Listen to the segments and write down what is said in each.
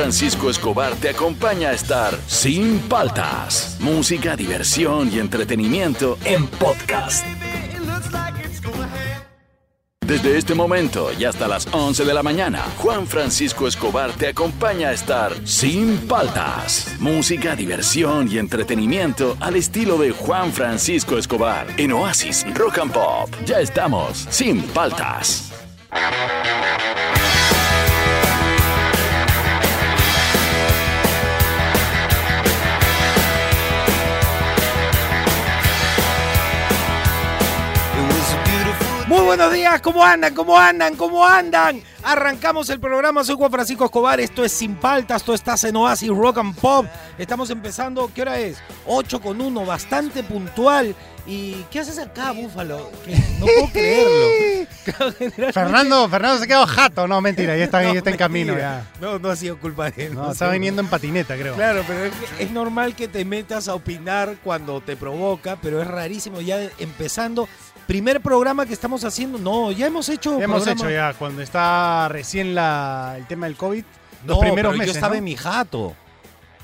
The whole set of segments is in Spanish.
Francisco Escobar te acompaña a estar sin paltas. Música, diversión y entretenimiento en podcast. Desde este momento y hasta las 11 de la mañana, Juan Francisco Escobar te acompaña a estar sin paltas. Música, diversión y entretenimiento al estilo de Juan Francisco Escobar en Oasis Rock and Pop. Ya estamos sin paltas. Muy buenos días, ¿cómo andan? ¿Cómo andan? ¿Cómo andan? Arrancamos el programa, soy Juan Francisco Escobar, esto es Sin Paltas, esto está en Oasis Rock and Pop. Estamos empezando, ¿qué hora es? 8 con 1, bastante puntual. ¿Y qué haces acá, Búfalo? Que no puedo creerlo. Fernando, Fernando se quedó jato, no, mentira, ya está, No, ya está en camino ya. No, no ha sido culpa de él. No, ha está viniendo en patineta, creo. Claro, pero es, es normal que te metas a opinar cuando te provoca, pero es rarísimo. Ya empezando, primer programa que estamos haciendo, no, ya hemos hecho. Ya hemos hecho ya, cuando está recién la, el tema del COVID, No, los primeros pero meses, yo estaba ¿no? en mi jato.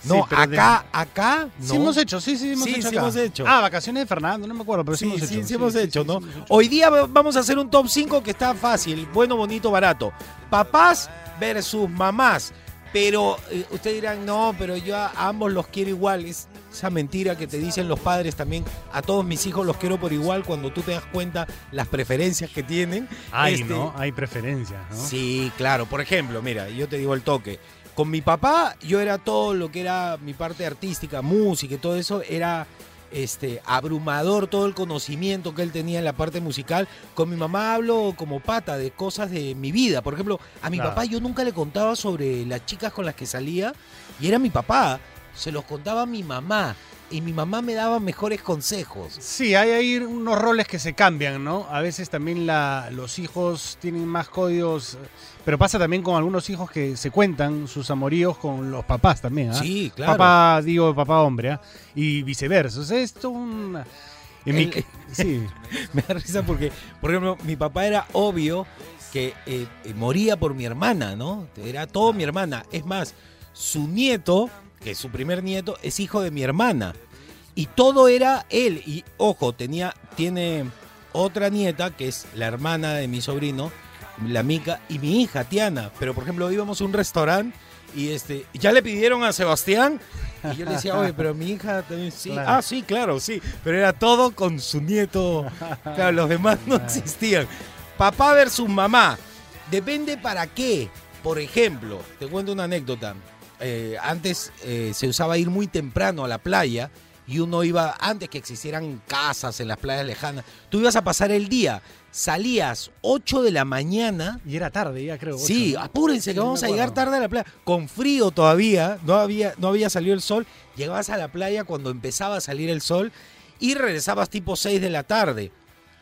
Sí, No, pero de- acá, acá, no. Sí hemos hecho, sí, sí, hemos Sí, hecho sí acá. hemos hecho. Ah, vacaciones de Fernando, no me acuerdo, pero sí, Sí, hemos sí, hecho. sí hemos hecho, sí, ¿no? sí, hemos hecho. Hoy día vamos a hacer un top 5 que está fácil, bueno, bonito, barato. Papás versus mamás. Pero eh, ustedes dirán, no, pero yo a ambos los quiero igual. Es esa mentira que te dicen los padres también. A todos mis hijos los quiero por igual cuando tú te das cuenta las preferencias que tienen. Hay, Este, ¿no? Hay preferencias, ¿no? Sí, claro. Por ejemplo, mira, yo te digo el toque. Con mi papá, yo era todo lo que era mi parte artística, música y todo eso, era este abrumador todo el conocimiento que él tenía en la parte musical. Con mi mamá hablo como pata de cosas de mi vida. Por ejemplo, a mi Claro. papá yo nunca le contaba sobre las chicas con las que salía y era mi papá. Se los contaba a mi mamá y mi mamá me daba mejores consejos. Sí, hay ahí unos roles que se cambian, ¿no? A veces también la, los hijos tienen más códigos, pero pasa también con algunos hijos que se cuentan sus amoríos con los papás también, ¿ah? Sí, claro. Papá, digo, papá hombre, ¿ah? Y viceversa. O sea, esto un... en mi- El- sí, Me da risa porque, por ejemplo, mi papá era obvio que eh, eh, moría por mi hermana, ¿no? Era todo mi hermana. Es más, su nieto, que es su primer nieto, es hijo de mi hermana. Y todo era él. Y ojo, tenía, tiene otra nieta, que es la hermana de mi sobrino, la Mica, y mi hija, Tiana. Pero, por ejemplo, íbamos a un restaurante y este, ya le pidieron a Sebastián. Y yo le decía, oye, pero mi hija también sí. Claro. Ah, sí, claro, sí. Pero era todo con su nieto. Claro, los demás no existían. Papá versus mamá. Depende para qué. Por ejemplo, te cuento una anécdota. Eh, antes eh, se usaba ir muy temprano a la playa y uno iba, antes que existieran casas en las playas lejanas, tú ibas a pasar el día. Salías 8 de la mañana y era tarde ya creo. Sí, apúrense que Sí, vamos a llegar tarde a la playa. Con frío todavía, no había, no había salido el sol. Llegabas a la playa cuando empezaba a salir el sol y regresabas tipo 6 de la tarde.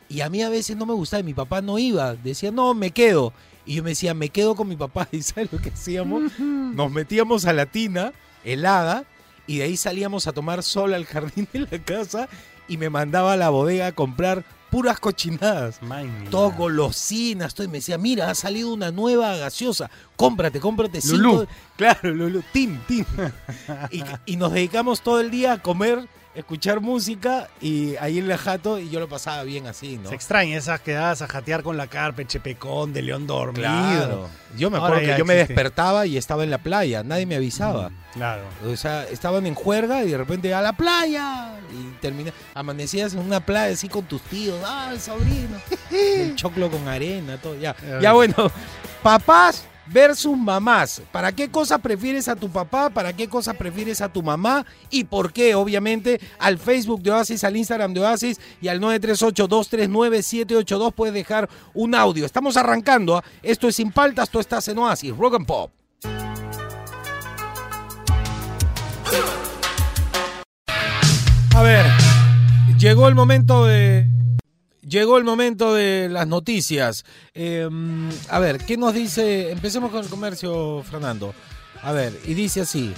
Y a mí a veces no me gustaba, y mi papá no iba. Decía, no, me quedo. Y yo me decía, me quedo con mi papá. ¿Y sabes lo que hacíamos? Nos metíamos a la tina helada y de ahí salíamos a tomar sol al jardín de la casa y me mandaba a la bodega a comprar puras cochinadas todo golosinas, todo. Y me decía, mira, ha salido una nueva gaseosa. Cómprate, cómprate cinco. Lulú. Claro, Lulú. Tim, tim. y, y nos dedicamos todo el día a comer, escuchar música y ahí en la jato y yo lo pasaba bien así, ¿no? Se extraña esas quedadas a jatear con la carpe, Chepecón, de León dormido. Claro. Yo me Ahora acuerdo que yo me existe. despertaba y estaba en la playa, nadie me avisaba. Claro. O sea, estaban en juerga y de repente a la playa. Y termina, amanecías en una playa así con tus tíos. Ah, el sobrino. el choclo con arena, todo. Ya, Ya bueno. Papás versus mamás. ¿Para qué cosas prefieres a tu papá? ¿Para qué cosas prefieres a tu mamá? ¿Y por qué? Obviamente al Facebook de Oasis, al Instagram de Oasis y al 938-239-782 puedes dejar un audio. Estamos arrancando. ¿ah? Esto es Sin Paltas, tú estás en Oasis. Rock and Pop. A ver, llegó el momento de. Llegó el momento de las noticias. Eh, a ver, ¿qué nos dice? Empecemos con el comercio, Fernando. A ver, y dice así.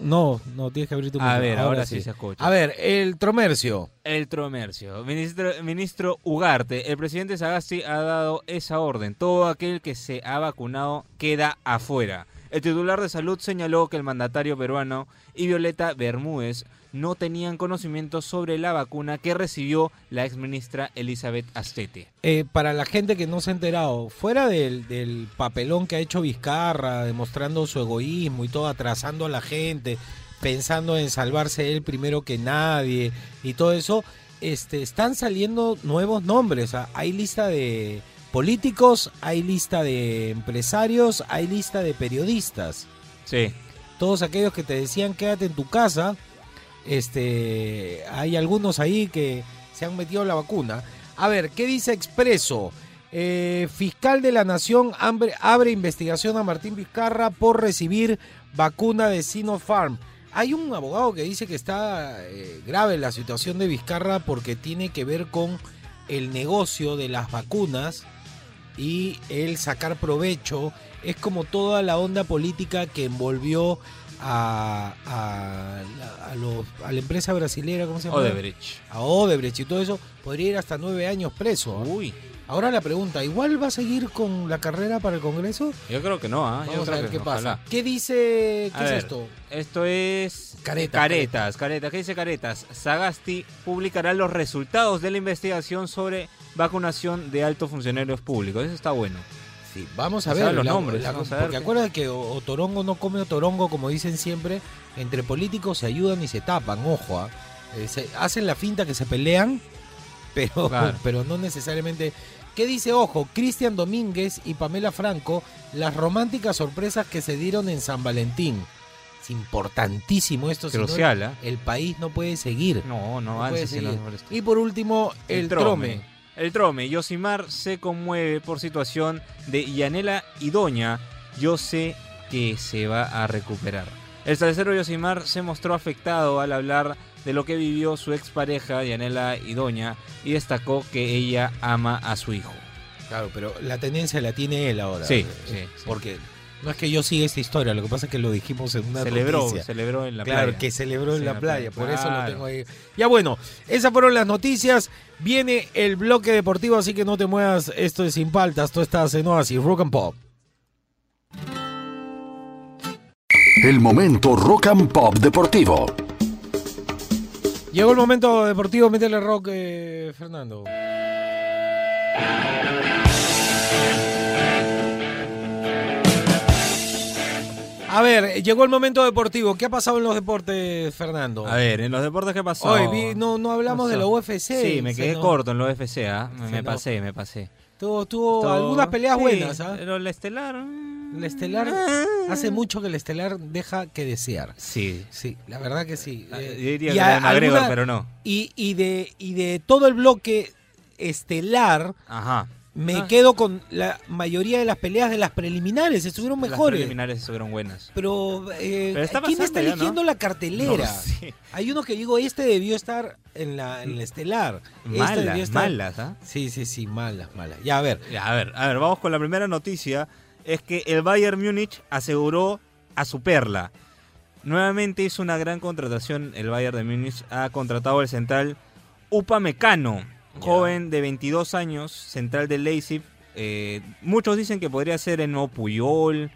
No, no, tienes que abrir tu A ver, ahora sí se escucha. A ver, el tromercio. El Tromercio. Ministro, ministro Ugarte, el presidente Sagasti ha dado esa orden. Todo aquel que se ha vacunado queda afuera. El titular de salud señaló que el mandatario peruano y Violeta Bermúdez no tenían conocimiento sobre la vacuna que recibió la exministra Elizabeth Astete. Eh, para la gente que no se ha enterado, fuera del, del papelón que ha hecho Vizcarra, demostrando su egoísmo y todo, atrasando a la gente, pensando en salvarse él primero que nadie y todo eso, este, están saliendo nuevos nombres. ah, Hay lista de políticos, hay lista de empresarios, hay lista de periodistas. Sí. Todos aquellos que te decían quédate en tu casa, este, hay algunos ahí que se han metido la vacuna. A ver, ¿qué dice Expreso? Eh, fiscal de la Nación abre, investigación a Martín Vizcarra por recibir vacuna de Sinopharm. Hay un abogado que dice que está eh, grave la situación de Vizcarra porque tiene que ver con el negocio de las vacunas y el sacar provecho. Es como toda la onda política que envolvió a, a, los- a la empresa brasilera, ¿cómo se llama? Odebrecht. A Odebrecht y todo eso, podría ir hasta nueve años preso. ¿ah? Uy, Ahora la pregunta, ¿igual va a seguir con la carrera para el Congreso? yo creo que no, ¿ah? Vamos a creo ver que qué ojalá. pasa. ¿Qué dice? ¿Qué es ver. esto? Esto es Caretas, Caretas, Caretas. ¿Qué dice Caretas? Sagasti publicará los resultados de la investigación sobre vacunación de altos funcionarios públicos. Eso está bueno. Sí, vamos a ver los la- nombres, la- vamos a ver porque qué- acuérdate que o, o Torongo no come Otorongo, como dicen siempre, entre políticos se ayudan y se tapan, ojo, ¿ah? Eh, se- hacen la finta que se pelean, pero, Claro. pero no necesariamente. ¿Qué dice, ojo, Cristian Domínguez y Pamela Franco, las románticas sorpresas que se dieron en San Valentín? Es importantísimo esto, Crucial, ¿ah? el país no puede seguir. No, no No puede seguir. Y por último, el, trome. El trome. Yosimar se conmueve por situación de Yanela y Doña. Yo sé que se va a recuperar. El salsero Yosimar se mostró afectado al hablar de lo que vivió su expareja Yanela y Doña y destacó que ella ama a su hijo. Claro, pero la tendencia la tiene él ahora. Sí, Eh, sí, sí. Porque no es que yo siga esta historia, lo que pasa es que lo dijimos en una Celebró, noticia. celebró en la claro, playa. que celebró en la playa, playa, por eso lo claro. tengo ahí. Ya bueno, esas fueron las noticias. Viene el bloque deportivo, así que no te muevas. Esto es Sin Paltas, tú estás en Oasis, Rock and Pop. El momento rock and pop deportivo. Llegó el momento deportivo, métele rock, eh, Fernando. A ver, llegó el momento deportivo. ¿Qué ha pasado en los deportes, Fernando? A ver, en los deportes, ¿qué pasó? Hoy vi- no, no hablamos de la. UFC. Sí, me quedé corto en los UFC, ¿ah? Me, pasé, me pasé. Tuvo, tuvo Todo- algunas peleas sí, buenas, ¿ah? Pero la estelar. mm, El estelar, hace mucho que el estelar deja que desear. Sí. Sí, la verdad que sí. Ah, Eh, Yo diría y que a- McGregor, alguna- pero no. y, y de, y de todo el bloque estelar, Ajá. Me Ah. quedo con la mayoría de las peleas de las preliminares, estuvieron Las mejores. preliminares estuvieron buenas. Pero, eh, Pero está ¿quién está eligiendo ¿no? la cartelera? No. Hay uno que digo, este debió estar en la, en la estelar. Este debió Malas, estar- malas, ¿ah? Sí, sí, sí, malas, malas. Ya, a ver. Ya, A ver, a ver, vamos con la primera noticia. Es que el Bayern Múnich aseguró a su perla. Nuevamente hizo una gran contratación. El Bayern de Múnich ha contratado al central Upamecano, Joven de 22 años, central de Leipzig. Eh, muchos dicen que podría ser el nuevo Puyol.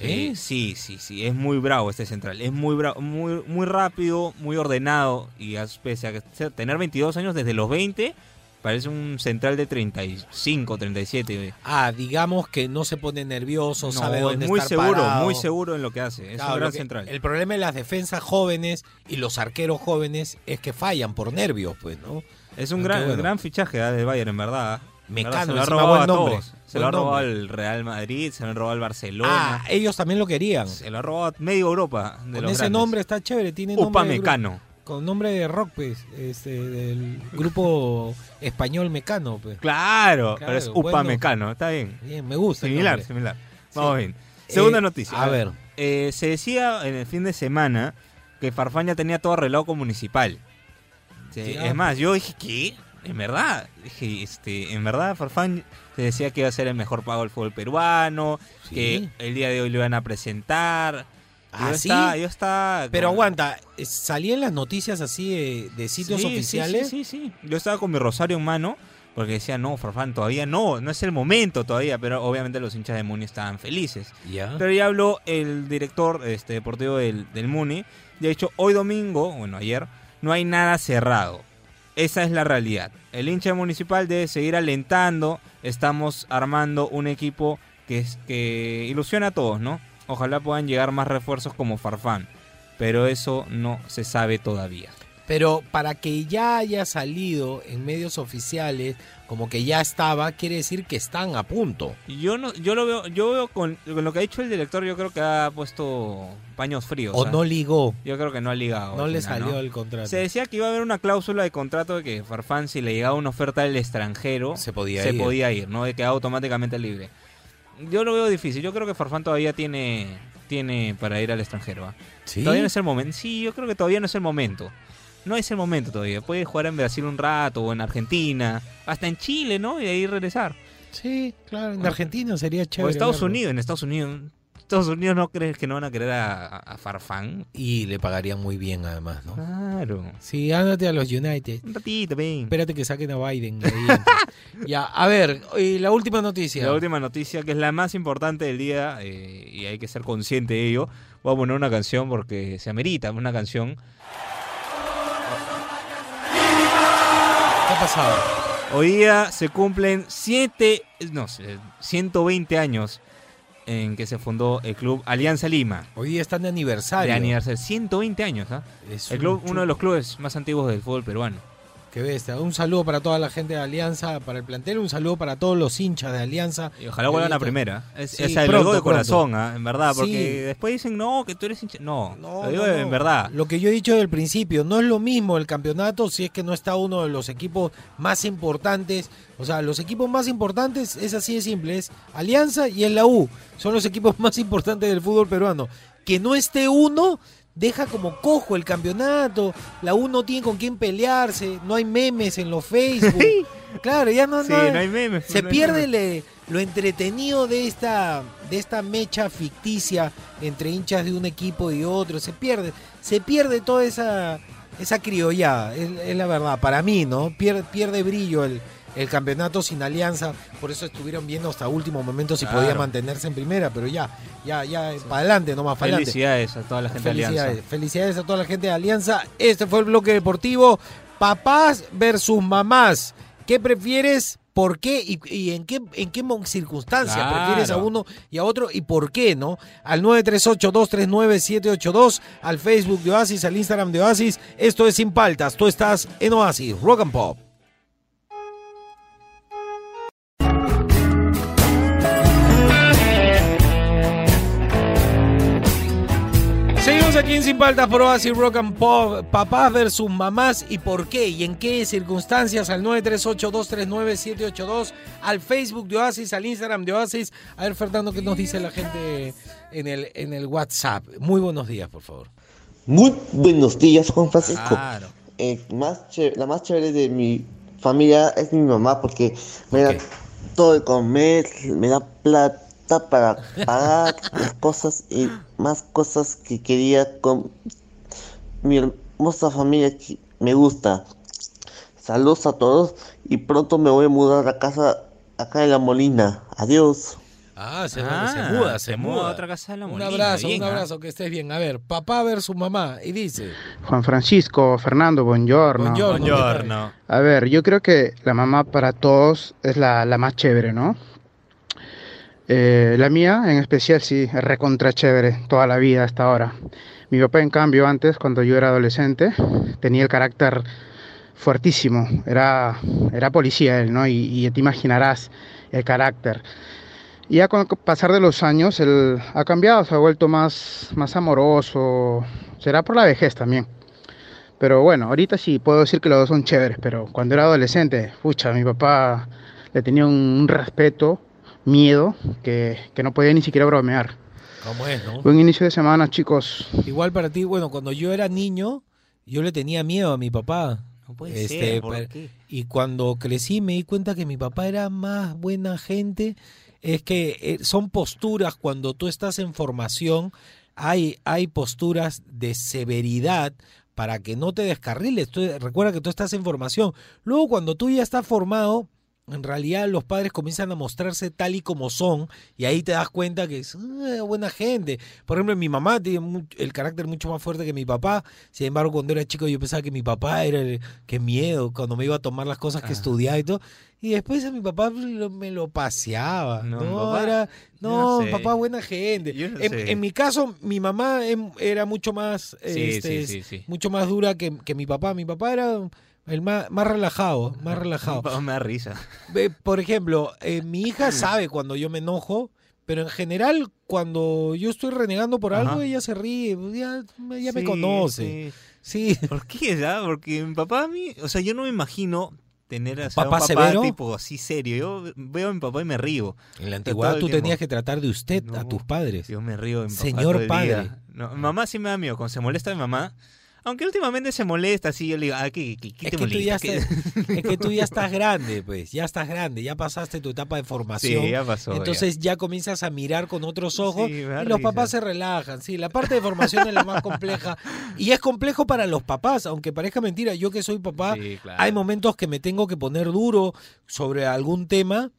Eh, sí, sí, sí, es muy bravo este central. Es muy bravo, muy, muy rápido, muy ordenado. Y a- pese a tener 22 años desde los 20, parece un central de 35, 37. Ah, digamos que no se pone nervioso, No, sabe dónde es muy estar seguro, parado. muy seguro en lo que hace. Es Claro, un gran central. El problema de las defensas jóvenes y los arqueros jóvenes es que fallan por nervios, pues, ¿no? Es un Ah, gran, bueno. gran fichaje ah, de Bayern, en verdad. Verdad, Mecano, se lo ha robado a nombre, todos. Se lo ha robado nombre. al Real Madrid, se lo ha robado al Ah, Barcelona. ellos también lo querían. se lo ha robado a medio Europa. De Con los ese grandes. nombre está chévere, tiene nombre de grupo- Upamecano. con nombre de rock, pues, este, del grupo español Mecano, pues. Claro, Claro, pero es bueno. Upamecano, está bien. Bien, me gusta. el Similar, nombre. similar. Vamos Sí. bien. Segunda Eh, noticia. A ver, Eh, se decía en el fin de semana que Farfán ya tenía todo arreglado con Municipal. Sí. Es más, yo dije, ¿qué? En verdad, dije, este, en verdad Farfán se decía que iba a ser el mejor pago del fútbol peruano, Sí. que el día de hoy lo iban a presentar. ¿Ah, yo sí? estaba, yo estaba pero con- aguanta, eh, salían las noticias así de, de sitios Sí, oficiales. Sí, sí, sí. Yo estaba con mi rosario en mano porque decían, no, Farfán, todavía no, no es el momento todavía, pero obviamente los hinchas de Muni estaban felices. Ya. Pero ya habló el director este, deportivo del, del Muni. De hecho, hoy domingo, bueno, ayer, no hay nada cerrado. Esa es la realidad. El hincha municipal debe seguir alentando. Estamos armando un equipo que, que ilusiona a todos, ¿no? Ojalá puedan llegar más refuerzos como Farfán. Pero eso no se sabe todavía. Pero para que ya haya salido en medios oficiales, como que ya estaba, quiere decir que están a punto. Yo no, yo lo veo, yo veo con, con lo que ha dicho el director, yo creo que ha puesto paños fríos. O ¿ah? no ligó, Yo creo que no ha ligado. no le salió ¿no? el contrato. Se decía que iba a haber una cláusula de contrato de que Farfán, si le llegaba una oferta del extranjero, Se podía se ir. podía ir, ¿no? De quedar automáticamente libre. Yo lo veo difícil. Yo creo que Farfán todavía tiene, tiene para ir al extranjero. ¿ah? ¿Sí? Todavía no es el momento. Sí, yo creo que todavía no es el momento. No es el momento todavía. Puede jugar en Brasil un rato o en Argentina, hasta en Chile, ¿no? Y de ahí regresar. Sí, claro, en Argentina sería chévere. o Estados verlo. Unidos, en Estados Unidos. Estados Unidos no crees que no van a querer a, a- Farfán. Y le pagarían muy bien además, ¿no? Claro. Sí, ándate a los United. Un ratito, ven. Espérate que saquen a Biden. de ahí, entonces. ya, a ver, y la última noticia. La última noticia, que es la más importante del día, eh, y hay que ser consciente de ello, voy a poner una canción porque se amerita una canción. Ha pasado? Hoy día se cumplen siete, no, sé, 120 años en que se fundó el club Alianza Lima. Hoy día están de aniversario. De aniversario, 120 años, ¿ah? Es El un club, uno de los clubes más antiguos del fútbol peruano. Qué bestia. Un saludo para toda la gente de Alianza, para el plantel, un saludo para todos los hinchas de Alianza. Y ojalá vuelvan a primera. Es, Sí, lo pronto, de corazón, ¿ah? en verdad, porque Sí. después dicen, no, que tú eres hincha. No, No, lo digo no, en verdad. Lo que yo he dicho desde el principio, no es lo mismo el campeonato si es que no está uno de los equipos más importantes. O sea, los equipos más importantes es así de simple, es Alianza y el la U. Son los equipos más importantes del fútbol peruano. Que no esté uno deja como cojo el campeonato. La U no tiene con quién pelearse, no hay memes en los Facebook. claro, ya no, Sí, no, no hay memes. se no hay pierde memes. le- lo entretenido de esta de esta mecha ficticia entre hinchas de un equipo y otro se pierde se pierde toda esa esa criollada es, es la verdad para mí no pierde pierde brillo el, el campeonato sin alianza por eso estuvieron viendo hasta último momento si Claro. podía mantenerse en primera pero ya ya ya para adelante nomás para adelante Felicidades a toda la gente de Alianza. felicidades a toda la gente de Alianza. Este fue el bloque deportivo. Papás versus mamás. ¿Qué prefieres? ¿Por qué? ¿Y, y en qué en qué circunstancias Claro. prefieres a uno y a otro? ¿Y por qué, no? Al 938-239-782, al Facebook de Oasis, al Instagram de Oasis. Esto es Sin Paltas. Tú estás en Oasis, Rock and Pop. Aquí en Sin Paltas por Oasis Rock and Pop. Papás versus mamás y por qué y en qué circunstancias al 938-239-782, al Facebook de Oasis, al Instagram de Oasis. A ver, Fernando, ¿qué nos dice la gente en el, en el WhatsApp? Muy buenos días, por favor. Muy buenos días, Juan Francisco. Claro. Eh, más la más chévere de mi familia es mi mamá porque me da todo de comer, me da plata para pagar las cosas y más cosas que quería con mi hermosa familia que me gusta. Saludos a todos y pronto me voy a mudar a casa acá en La Molina. Adiós. Ah, se, Ah, se muda, se, se muda muda. a otra casa de La Un Molina, abrazo, bien, un ¿ah? abrazo, que estés bien. A ver, papá versus mamá. Y dice, Juan Francisco, Fernando, buongiorno. Buongiorno. Buongiorno. A ver, yo creo que la mamá para todos es la, la más chévere, ¿no? Eh, la mía, en especial, sí, recontra chévere toda la vida hasta ahora. Mi papá, en cambio, antes, cuando yo era adolescente, tenía el carácter fuertísimo. Era, era policía él, ¿no? Y, te imaginarás el carácter. Y ya con el pasar de los años, él ha cambiado, se ha vuelto más, más amoroso. Será por la vejez también. Pero bueno, ahorita sí puedo decir que los dos son chéveres, pero cuando era adolescente, pucha, mi papá le tenía un respeto, miedo, que, que no podía ni siquiera bromear. ¿cómo es, no? Buen inicio de semana, chicos. Igual para ti, bueno, cuando yo era niño, yo le tenía miedo a mi papá. No puede Este, ser, ¿por qué? Y cuando crecí me di cuenta que mi papá era más buena gente. Es que eh, son posturas cuando tú estás en formación, hay, hay posturas de severidad para que no te descarriles. Tú- recuerda que tú estás en formación. Luego cuando tú ya estás formado, en realidad los padres comienzan a mostrarse tal y como son y ahí te das cuenta que es ah, buena gente. Por ejemplo, mi mamá tiene el carácter mucho más fuerte que mi papá. Sin embargo, cuando era chico yo pensaba que mi papá era el que miedo cuando me iba a tomar las cosas que Ah. estudiaba y todo. Y después a mi papá me lo paseaba. No, No, papá- era yo no, no mi sé. papá buena gente. No en, mi caso, mi mamá em, era mucho más Sí, este, sí, sí, sí. mucho más dura que, que mi papá. Mi papá era el más, más relajado, más relajado. Me da risa. Por ejemplo, eh, mi hija sabe cuando yo me enojo, pero en general cuando yo estoy renegando por algo, Ajá. ella se ríe, ya, ya me Sí, conoce. sí. Sí. ¿Por qué? ya? Porque mi papá a mí, o sea, yo no me imagino tener o sea, ¿Papá un papá severo? tipo así serio. Yo veo a mi papá y me río. En la antigüedad tú tenías que tratar de usted a No. tus padres. Yo me río de mi papá Señor todo el padre. día. No, mamá sí me da miedo. Cuando se molesta mi mamá, aunque últimamente se molesta, así yo le digo, ah, ¿qué, qué, qué Es te que, tú ya molesta? ¿Qué-" estás, es que tú ya estás grande, pues, ya estás grande, ya pasaste tu etapa de formación. Sí, ya pasó. Entonces ya comienzas a mirar con otros ojos Sí, y los risa. papás se relajan. Sí, la parte de formación es la más compleja. Y es complejo para los papás, aunque parezca mentira. Yo que soy papá, Sí, claro. hay momentos que me tengo que poner duro sobre algún tema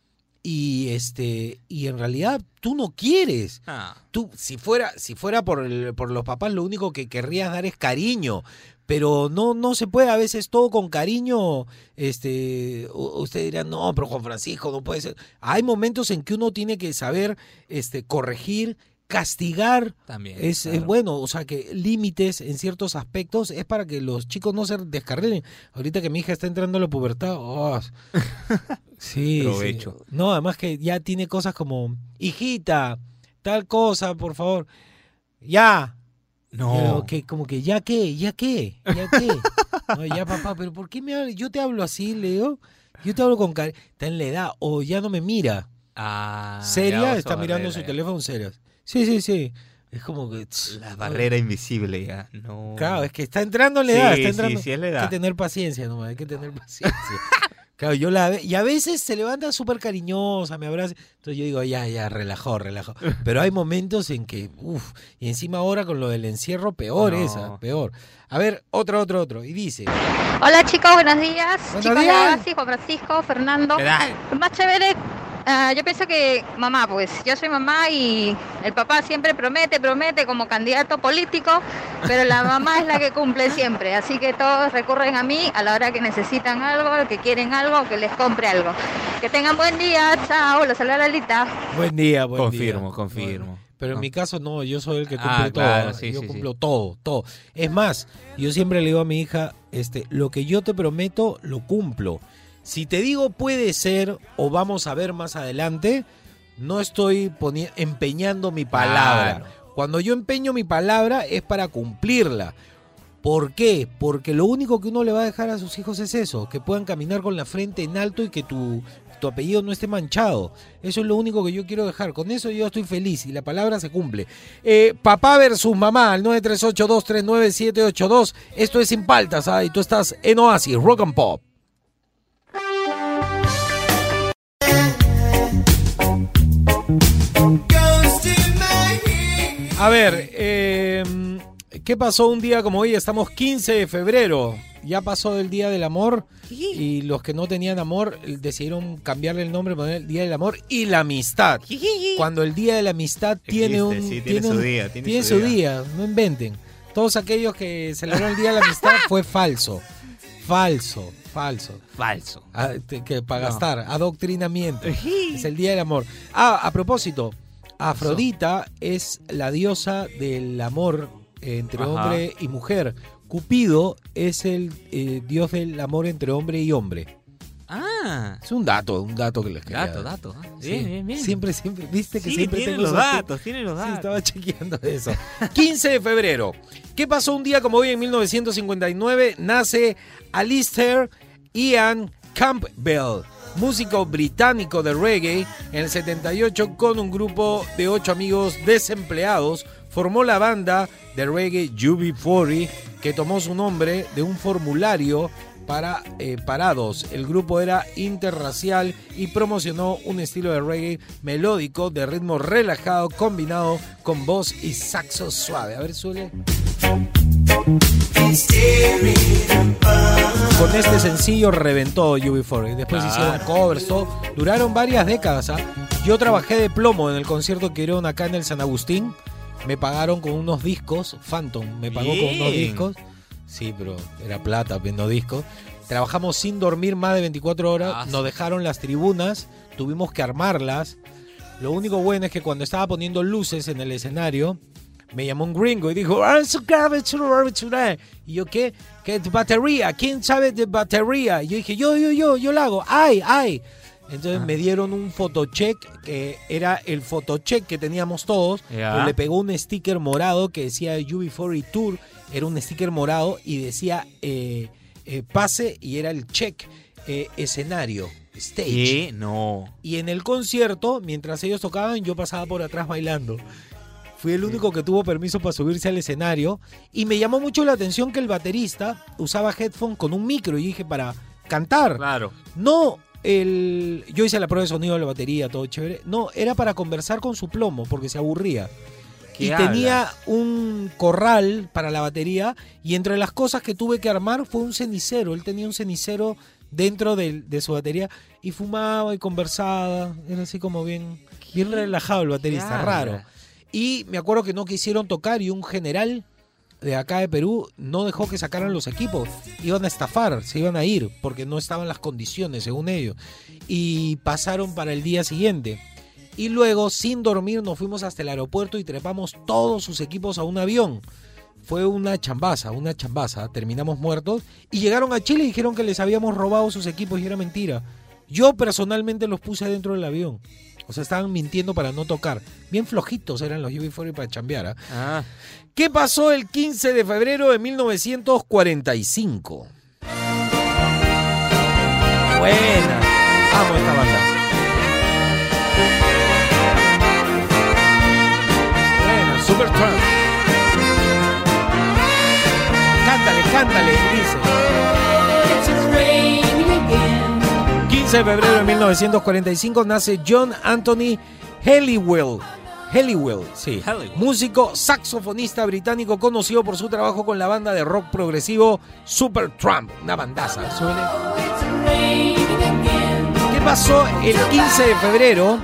y este y en realidad tú no quieres. Ah, Tú, si fuera, si fuera por, el- por los papás, lo único que querrías dar es cariño. Pero no, no se puede a veces todo con cariño. Este, usted dirá, no, pero Juan Francisco, no puede ser. Hay momentos en que uno tiene que saber este, corregir, castigar. también. Es, es bueno, o sea que límites en ciertos aspectos es para que los chicos no se descarrilen. Ahorita que mi hija está entrando a la pubertad, oh, sí. No, además que ya tiene cosas como, hijita, tal cosa, por favor. Ya. No. Que como que ya qué, ya qué, ya qué. No, ya papá, pero ¿por qué me hablas? Yo te hablo así, Leo. Yo te hablo con cariño. Está en la edad o ya no me mira. Ah, seria, está mirando su ya. teléfono seria. Sí, sí, sí. Es como que tss, La barrera invisible ya. No. Claro, es que está entrando en la edad, Sí, está sí, entrando. sí, es la Hay edad. que tener paciencia nomás, hay que tener paciencia. Claro, yo la ve, y a veces se levanta súper cariñosa, me abraza. Entonces yo digo, ya, ya, relajó, relajó. Pero hay momentos en que, uff, y encima ahora con lo del encierro, peor No. esa, peor. A ver, otro, otro, otro. Y dice, Hola chicos, buenos días. Buenos Chicos de días. Juan Francisco, Fernando. ¿Qué tal? Más chévere, ah, yo pienso que mamá, pues yo soy mamá y el papá siempre promete, promete como candidato político, pero la mamá es la que cumple siempre. Así que todos recurren a mí a la hora que necesitan algo, que quieren algo, que les compre algo. Que tengan buen día, chao, los saluda Lalita. buen día, buen Confirmo, día. confirmo. Bueno, pero en No. mi caso no, yo soy el que cumple Ah, todo. claro, sí, yo sí, cumplo todo, todo. Es más, yo siempre le digo a mi hija, este, lo que yo te prometo, lo cumplo. Si te digo puede ser o vamos a ver más adelante, no estoy empeñando mi palabra. Claro. Cuando yo empeño mi palabra es para cumplirla. ¿Por qué? Porque lo único que uno le va a dejar a sus hijos es eso, que puedan caminar con la frente en alto y que tu, tu apellido no esté manchado. Eso es lo único que yo quiero dejar. Con eso yo estoy feliz y la palabra se cumple. Eh, papá versus mamá, al 938239782. Esto es Sin Paltas, ¿ah? Y tú estás en Oasis, Rock and Pop. A ver, eh, ¿qué pasó un día como hoy? Estamos 15 de febrero. Ya pasó el Día del Amor y los que no tenían amor decidieron cambiarle el nombre, poner el Día del Amor y la Amistad. Cuando el Día de la Amistad tiene un sí, tiene su un- día, tiene tiene su su día, no inventen. Todos aquellos que celebraron el Día de la Amistad fue falso. Falso, falso. Falso. Ah, te- que para No. gastar, adoctrinamiento. Es el Día del Amor. Ah, a propósito, Afrodita es la diosa del amor entre Ajá. hombre y mujer. Cupido es el eh, dios del amor entre hombre y hombre. Ah. Es un dato, un dato que les quería Dato, dar. dato. ah. Sí, Bien, bien, bien. Siempre, siempre, viste que Sí, siempre tiene tengo los datos, tiene los Sí, datos. estaba chequeando eso. 15 de febrero. ¿Qué pasó un día como hoy en 1959? Nace Alistair Ian Campbell, músico británico de reggae. En el 78, con un grupo de ocho amigos desempleados, formó la banda de reggae UB40, que tomó su nombre de un formulario para eh, parados. El grupo era interracial y promocionó un estilo de reggae melódico de ritmo relajado combinado con voz y saxo suave. A ver, suele. Con este sencillo reventó UB4 y después hicieron covers, todo. Duraron varias décadas. ¿ah? Yo trabajé de plomo en el concierto que dieron acá en el San Agustín. Me pagaron con unos discos, Phantom me pagó con unos discos. Sí, pero era plata viendo discos. Trabajamos sin dormir más de 24 horas. Ah, sí. Nos dejaron las tribunas, tuvimos que armarlas. Lo único bueno es que cuando estaba poniendo luces en el escenario, me llamó un gringo y dijo, "I'm so garbage to garbage today". Y yo, ¿qué? ¿Qué? ¿De batería? ¿Quién sabe de batería? Y yo dije, yo, yo, yo, yo la hago. ¡Ay, ay! Entonces me dieron un photocheck, que era el photocheck que teníamos todos, pero le pegó un sticker morado que decía UB40 Tour, era un sticker morado y decía eh, eh, pase y era el check, eh, escenario, stage. ¿Qué? No. Y en el concierto, mientras ellos tocaban, yo pasaba por atrás bailando. Fui el único que tuvo permiso para subirse al escenario. Y me llamó mucho la atención que el baterista usaba headphone con un micro. Y dije, para cantar. Claro. No, el... yo hice la prueba de sonido de la batería, todo chévere. No, era para conversar con su plomo, porque se aburría. ¿Qué Y hablas? tenía un corral para la batería. Y entre las cosas que tuve que armar fue un cenicero. Él tenía un cenicero dentro de, su batería. Y fumaba y conversaba. Era así como bien, bien relajado el baterista, hablas? Y me acuerdo que no quisieron tocar y un general de acá de Perú no dejó que sacaran los equipos. Iban a estafar, se iban a ir porque no estaban las condiciones según ellos. Y pasaron para el día siguiente. Y luego, sin dormir, nos fuimos hasta el aeropuerto y trepamos todos sus equipos a un avión. Fue una chambaza, una chambaza. Terminamos muertos y llegaron a Chile y dijeron que les habíamos robado sus equipos y era mentira. Yo personalmente los puse dentro del avión. O sea, estaban mintiendo para no tocar. Bien flojitos eran los UB40 para chambear. ¿ah? Ah. ¿Qué pasó el 15 de febrero de 1945? Buena. Amo esta banda. Buena, Super Trump. Cántale, cántale, dice. 15 de febrero de 1945 nace John Anthony Helliwell. Helliwell, sí. Músico saxofonista británico conocido por su trabajo con la banda de rock progresivo Super Trump. Una bandaza. ¿Qué pasó el 15 de febrero,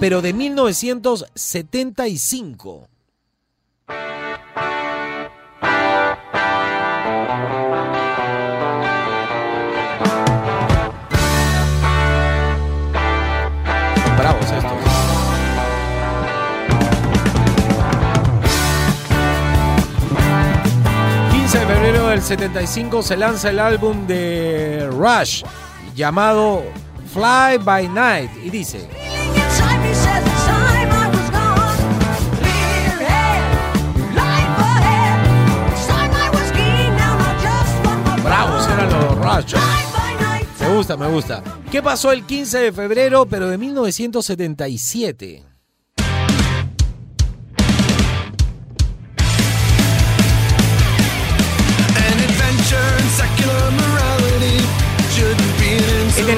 pero de 1975? 75 se lanza el álbum de Rush llamado Fly by Night y dice Bravos eran los Rush. Me gusta, me gusta. ¿Qué pasó el 15 de febrero pero de 1977?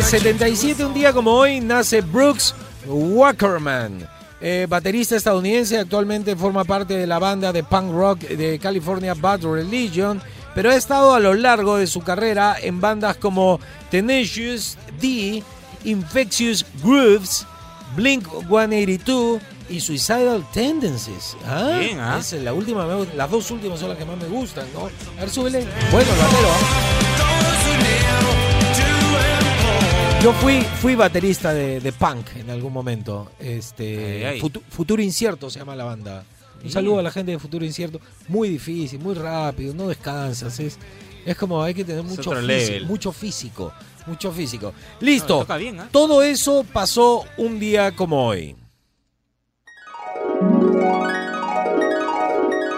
77, un día como hoy, nace Brooks Wackerman, eh, baterista estadounidense, actualmente forma parte de la banda de punk rock de California Bad Religion, pero ha estado a lo largo de su carrera en bandas como Tenacious D, Infectious Grooves, Blink 182 y Suicidal Tendencies. Ah, Bien, ¿ah? esa es la última, las dos últimas son las que más me gustan, ¿no? A ver, súbele. Bueno, el batero. Yo fui, fui baterista de, de punk en algún momento. Este, Ay, ay. Futu- Futuro Incierto se llama la banda. Un saludo a la gente de Futuro Incierto. Muy difícil, muy rápido, no descansas. Es, es como hay que tener mucho, físico, mucho físico. Mucho físico. Listo. No, toca bien, ¿ah? Todo eso pasó un día como hoy.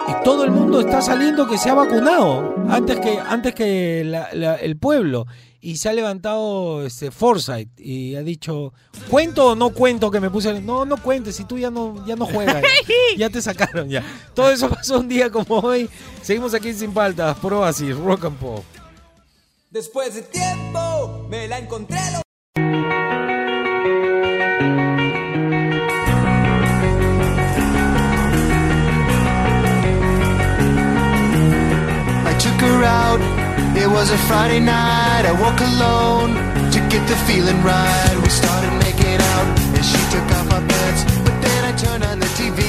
Y todo el mundo está saliendo que se ha vacunado antes que, antes que la- la- el pueblo. Y se ha levantado este Forsyth y ha dicho, ¿cuento o no cuento que me puse? No, no cuentes, si tú ya no, ya no juegas. ya te sacaron ya. Todo eso pasó un día como hoy. Seguimos aquí Sin Paltas, por Oasis, Rock and Pop. Después de tiempo me la encontré. lo- was a Friday night. I woke alone to get the feeling right. We started making out, and she took off my pants. But then I turned on the TV,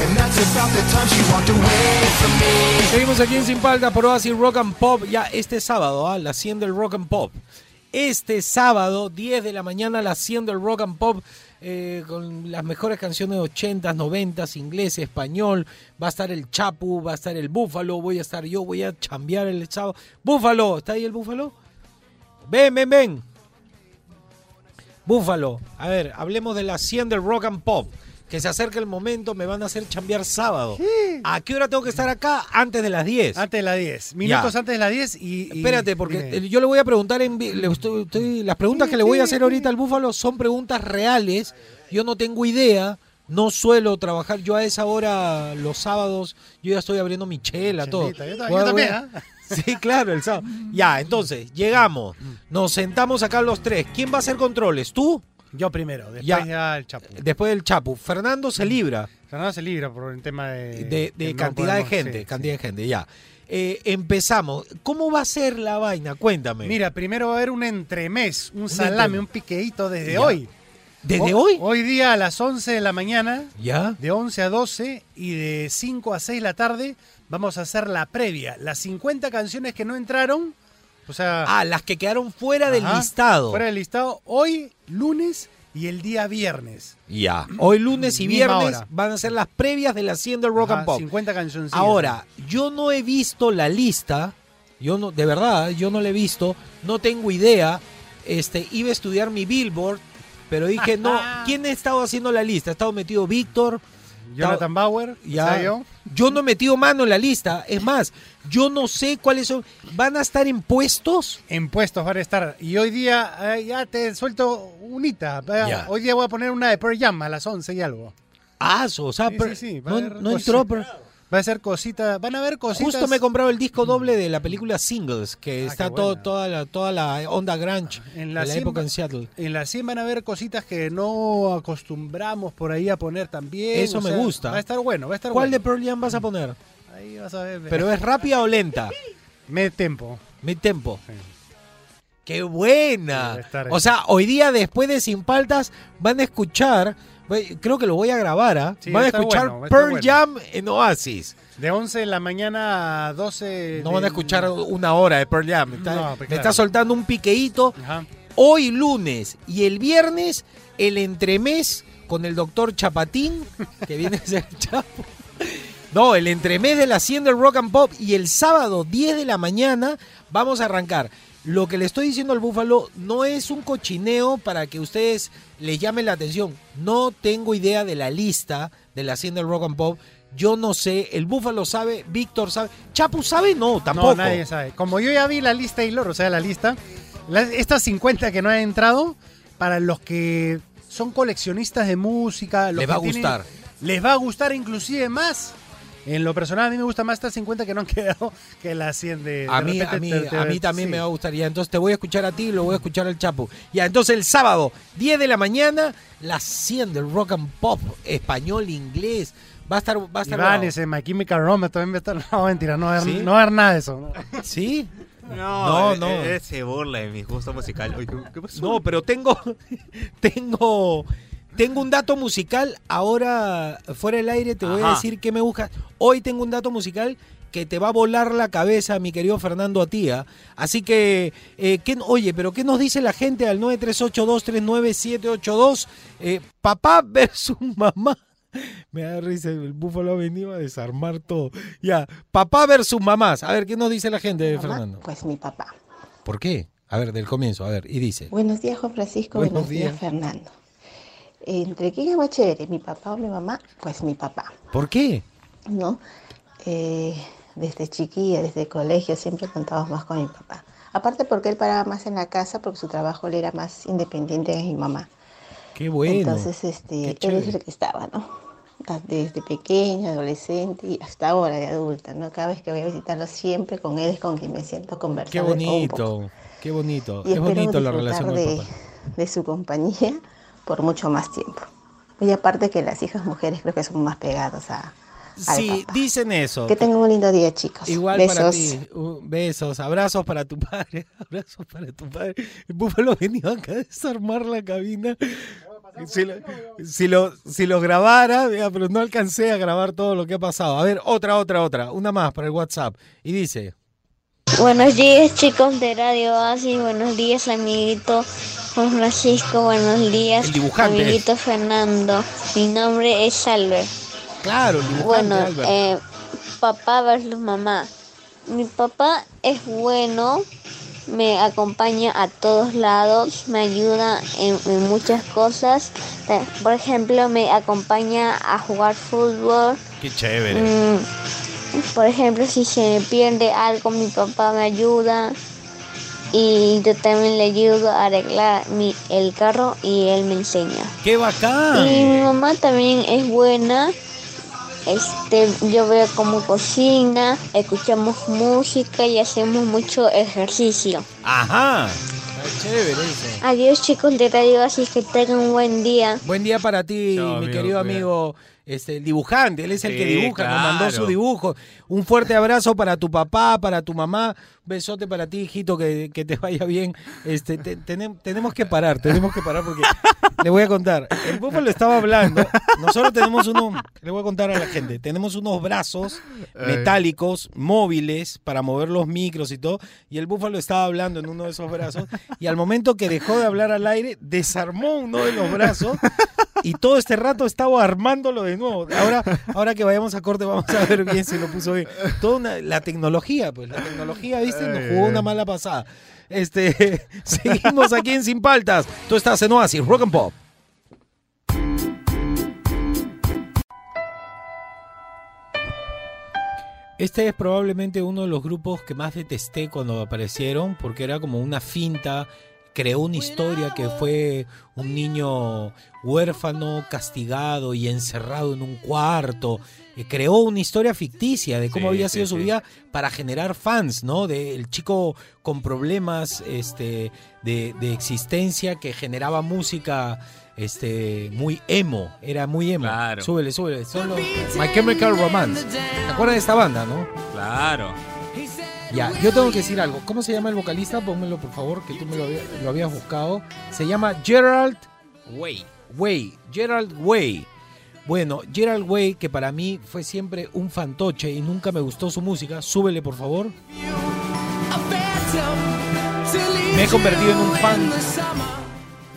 and that's about the time she walked away from me. Seguimos aquí en Sin Palta por Oasis Rock and Pop. Ya este sábado, ¿ah? la 100 del Rock and Pop. Este sábado, 10 de la mañana, la 100 del Rock and Pop. Eh, con las mejores canciones de 80s, 90s, inglés, español. Va a estar el Chapu, va a estar el Búfalo, voy a estar yo, voy a chambear el sábado. Búfalo, ¿está ahí el Búfalo? Ven, ven, ven. Búfalo, a ver, hablemos de la 100 del Rock and Pop. Que se acerca el momento, me van a hacer chambear sábado. ¿A qué hora tengo que estar acá? Antes de las 10. Antes de las 10. Minutos Ya. antes de las 10 y. y- Espérate, porque dime. yo le voy a preguntar en le estoy- estoy- las preguntas que le voy a hacer ahorita al Búfalo son preguntas reales. Yo no tengo idea, no suelo trabajar. Yo a esa hora, los sábados, yo ya estoy abriendo mi chela, todo. Yo Voy voy a- también, ¿ah? Sí, claro, el sábado. Ya, entonces, llegamos, nos sentamos acá los tres. ¿Quién va a hacer controles? ¿Tú? Yo primero, después Ya. ya, el Chapo. Después del Chapu. Fernando se libra Fernando se libra por el tema de. de, de que no cantidad de gente, sí, cantidad de gente, ya. Eh, empezamos. ¿Cómo va a ser la vaina? Cuéntame. Mira, primero va a haber un entremés, un salame, entremés. un piqueíto desde Ya. hoy. ¿Desde Ho- hoy? Hoy día a las 11 de la mañana, ¿Ya? de 11 a 12 y de 5 a 6 de la tarde, vamos a hacer la previa. Las 50 canciones que no entraron, o sea. Ah, las que quedaron fuera del listado. Fuera del listado, hoy, lunes y el día viernes. Ya. Hoy lunes y viernes hora. van a ser las previas de la 100 del Rock Ajá, and Pop. 50 canciones. Ahora, yo no he visto la lista. Yo no, de verdad, yo no la he visto. No tengo idea. Este, iba a estudiar mi Billboard, pero dije, no, ¿quién ha estado haciendo la lista? Ha estado metido Víctor. Jonathan Bauer, Ya. o sea, yo. Yo no he metido mano en la lista. Es más, yo no sé cuáles son. ¿Van a estar en puestos? En puestos van a estar. Y hoy día, eh, ya te suelto unita. Ya. Hoy día voy a poner una de Pearl Jam a las 11 y algo. Ah, o sea, Sí, no, no entró. pero- Va a ser cositas, van a haber cositas. Justo me he comprado el disco doble de la película Singles, que Ah, está todo, toda, la, toda la onda grunge En la, de la 100 época en Seattle. En la 100 van a haber cositas que no acostumbramos por ahí a poner también. Eso o me sea, gusta. Va a estar bueno, va a estar ¿Cuál de. Pearl Jam vas a poner? Ahí vas a ver. ¿Pero es rápida o lenta? Mid tempo. Mid tempo. Sí. ¡Qué buena! O sea, hoy día después de Sin Paltas van a escuchar, creo que lo voy a grabar, ¿ah? Sí, van va a escuchar bueno, Pearl bueno. Jam en Oasis. De 11 de la mañana a 12. No van a escuchar una hora de Pearl Jam. Está- No, pues me claro. está soltando un piqueíto. Ajá. Hoy lunes y el viernes el entremés con el doctor Chapatín, que viene a ser Chapo. No, el entremés de la 100 del Rock and Pop y el sábado 10 de la mañana vamos a arrancar. Lo que le estoy diciendo al Búfalo no es un cochineo para que ustedes les llamen la atención. No tengo idea de la lista de la 100 del Rock and Pop. Yo no sé, el Búfalo sabe, Víctor sabe. Chapu sabe, no, tampoco. No, nadie sabe. Como yo ya vi la lista Taylor, o sea, la lista, la- estas 50 que no han entrado, para los que son coleccionistas de música, los Les que va a tienen- gustar. Les va a gustar inclusive más. En lo personal, a mí me gusta más estas 50 que no han quedado que las 100 de. A de mí, repente a mí, te- te- a mí también sí. me va a gustar. Ya, entonces te voy a escuchar a ti y lo voy a escuchar al Chapo. Ya, entonces el sábado, 10 de la mañana, las 100 del rock and pop, español, inglés. Va a estar, va a estar Iván, ese My Chemical Romance también va a estar. No, mentira, no va a haber, ¿Sí? no va a haber nada de eso. ¿no? ¿Sí? No, No, no. Él, él se burla de mi gusto musical. Oye, ¿qué, qué pasó? No, pero tengo, tengo, tengo un dato musical. Ahora, fuera del aire, te voy a decir qué me buscas. Hoy tengo un dato musical que te va a volar la cabeza, mi querido Fernando Atía. Así que, eh, ¿qué- oye, pero ¿qué nos dice la gente al 938239782? Eh, papá versus mamá. Me da risa, el búfalo ha venido a desarmar todo. Ya, papá versus mamás. A ver, ¿qué nos dice la gente, Mamá, Fernando? Pues mi papá. ¿Por qué? A ver, del comienzo, a ver, y dice. Buenos días, Juan Francisco. Buenos Buenos, días. días. Fernando. ¿Entre quién es más chévere, mi papá o mi mamá? Pues mi papá, ¿Por qué? ¿no? Eh, desde chiquilla, desde el colegio, siempre contábamos más con mi papá. Aparte porque él paraba más en la casa porque su trabajo le era más independiente que mi mamá. Qué bueno. Entonces, este, él es el que estaba, ¿no? Desde pequeña, adolescente y hasta ahora de adulta, ¿no? Cada vez que voy a visitarlo siempre con él es con quien me siento a conversar. Qué un poco. bonito, qué bonito. Y Es bonito la relación con de, el papá. de su compañía por mucho más tiempo. Y aparte que las hijas mujeres creo que son más pegadas a, al Sí, papá. dicen eso. Que tengan un lindo día, chicos. Igual Besos. para ti. Uh, besos, abrazos para tu padre. Abrazos para tu padre. El búfalo venía acá a desarmar la cabina. Si lo, si lo, si lo grabara, pero no alcancé a grabar todo lo que ha pasado. A ver, otra, otra, otra. Una más para el WhatsApp. Y dice. Buenos días chicos de Radio Oasis, buenos días amiguito Juan Francisco, buenos días El dibujante amiguito Fernando, mi nombre es Albert. Claro, el dibujante, Bueno, Albert. eh, papá versus mamá. Mi papá es bueno, me acompaña a todos lados, me ayuda en, en muchas cosas. Eh, Por ejemplo, me acompaña a jugar fútbol. Qué chévere. Mm, por ejemplo, si se me pierde algo, mi papá me ayuda. Y yo también le ayudo a arreglar mi, el carro y él me enseña. ¡Qué bacán! Y mi mamá también es buena. Este, yo veo cómo cocina, escuchamos música y hacemos mucho ejercicio. Ajá. Chévere eso. Adiós chicos de Radio Así que tengan un buen día. Buen día para ti, Chao, mi amigo, querido amigo, este, el dibujante. Él es el que dibuja, nos mandó claro. su dibujo. Un fuerte abrazo para tu papá, para tu mamá. Besote para ti, hijito, que, que te vaya bien. Este, te- tenem- tenemos que parar, tenemos que parar porque le voy a contar. El búfalo estaba hablando. Nosotros tenemos unos, le voy a contar a la gente, tenemos unos brazos metálicos, móviles, para mover los micros y todo. Y el búfalo estaba hablando en uno de esos brazos. Y al momento que dejó de hablar al aire, desarmó uno de los brazos y todo este rato estaba armándolo de nuevo. Ahora, ahora que vayamos a corte vamos a ver bien si lo puso bien. Toda una- la tecnología, pues la tecnología, viste, nos jugó una mala pasada. Este, seguimos aquí en Sin Paltas. Tú estás en Oasis, Rock and Pop. Este es probablemente uno de los grupos que más detesté cuando aparecieron, porque era como una finta, creó una historia que fue un niño huérfano, castigado y encerrado en un cuarto. Eh, Creó una historia ficticia de cómo Sí, había sí, sido su sí. vida para generar fans, ¿no? De el chico con problemas este, de, de existencia que generaba música este, muy emo, era muy emo. Claro. Súbele, súbele. Son los My Chemical Romance. ¿Te acuerdas de esta banda, no? Claro. Ya, yo tengo que decir algo. ¿Cómo se llama el vocalista? Pónmelo, por favor, que tú me lo, había- lo habías buscado. Se llama Gerald Güey. Way. Gerald Way. Bueno, Gerald Way, que para mí fue siempre un fantoche y nunca me gustó su música. Súbele, por favor. Me he convertido en un fan,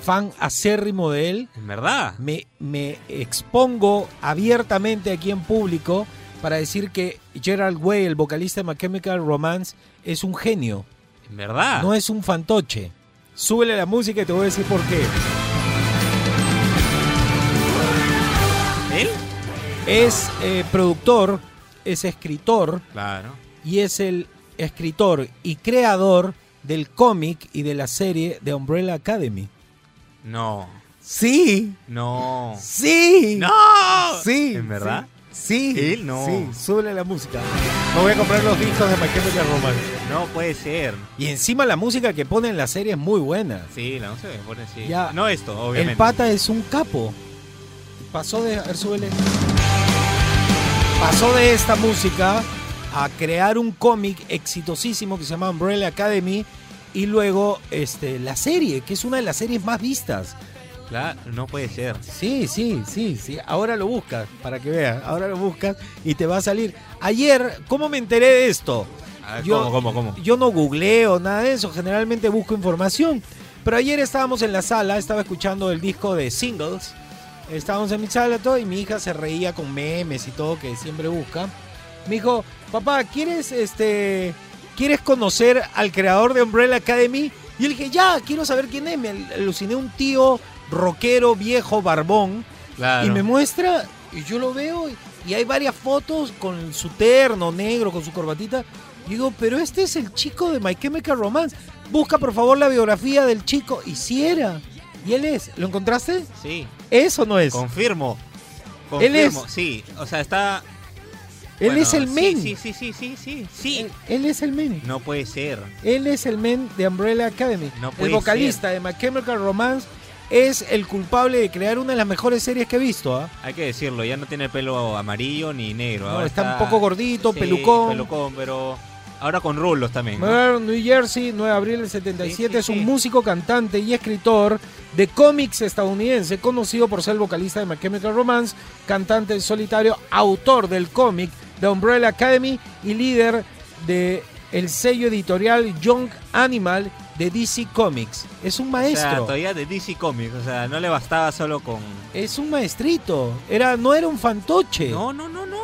fan acérrimo de él. En verdad. Me, me expongo abiertamente aquí en público para decir que Gerald Way, el vocalista de My Chemical Romance, es un genio. En verdad. No es un fantoche. Súbele la música y te voy a decir por qué. ¿Él? Es eh, productor, es escritor Claro. y es el escritor y creador del cómic y de la serie de Umbrella Academy. No. Sí, No. sí, ¡No! sí. ¿En verdad? Sí, Él no. Sí, súbele la música. Me voy a comprar los discos de My Chemical Romance. No puede ser. Y encima la música que pone en la serie es muy buena. Sí, la música me pone así. Ya. No esto, obviamente. El pata es un capo. Pasó de. A ver, súbele. Pasó de esta música a crear un cómic exitosísimo que se llama Umbrella Academy. Y luego este, la serie, que es una de las series más vistas. Claro, no puede ser. Sí, sí, sí, sí. Ahora lo buscas, para que veas. Ahora lo buscas y te va a salir. Ayer, ¿cómo me enteré de esto? Ver, Yo- ¿Cómo, cómo, cómo? Yo no googleo nada de eso, generalmente busco información. Pero ayer estábamos en la sala, estaba escuchando el disco de singles. Estábamos en mi sala todo y mi hija se reía con memes y todo que siempre busca. Me dijo, papá, ¿quieres este quieres conocer al creador de Umbrella Academy? Y yo le dije, ya, quiero saber quién es. Me al- aluciné un tío rockero, viejo, barbón. Claro. Y me muestra, y yo lo veo, y hay varias fotos con su terno negro, con su corbatita. Y digo, pero este es el chico de My Chemical Romance. Busca por favor la biografía del chico. Y si era. Y él es. ¿Lo encontraste? Sí. ¿Es o no es? Confirmo. Él es- Confirmo. Sí, o sea, está. él bueno, es el sí, men. Sí, sí, sí, sí, sí. Sí. Él, él es el men. No puede ser. Él es el men de Umbrella Academy. No el puede vocalista de My Chemical Romance es el culpable de crear una de las mejores series que he visto. ¿ah? Hay que decirlo, ya no tiene pelo amarillo ni negro. No, está un poco gordito, Sí, pelucón. pelucón, pero ahora con rulos también. New Jersey, 9 de abril del 77, es un músico, cantante y escritor de cómics estadounidense, conocido por ser el vocalista de My Chemical Romance, cantante en solitario, autor del cómic The Umbrella Academy y líder de el sello editorial Young Animal de DC Comics. Es un O sea, maestro. todavía de DC Comics, o sea, no le bastaba solo con... es un maestrito. Era, no era un fantoche. No, no, no, no.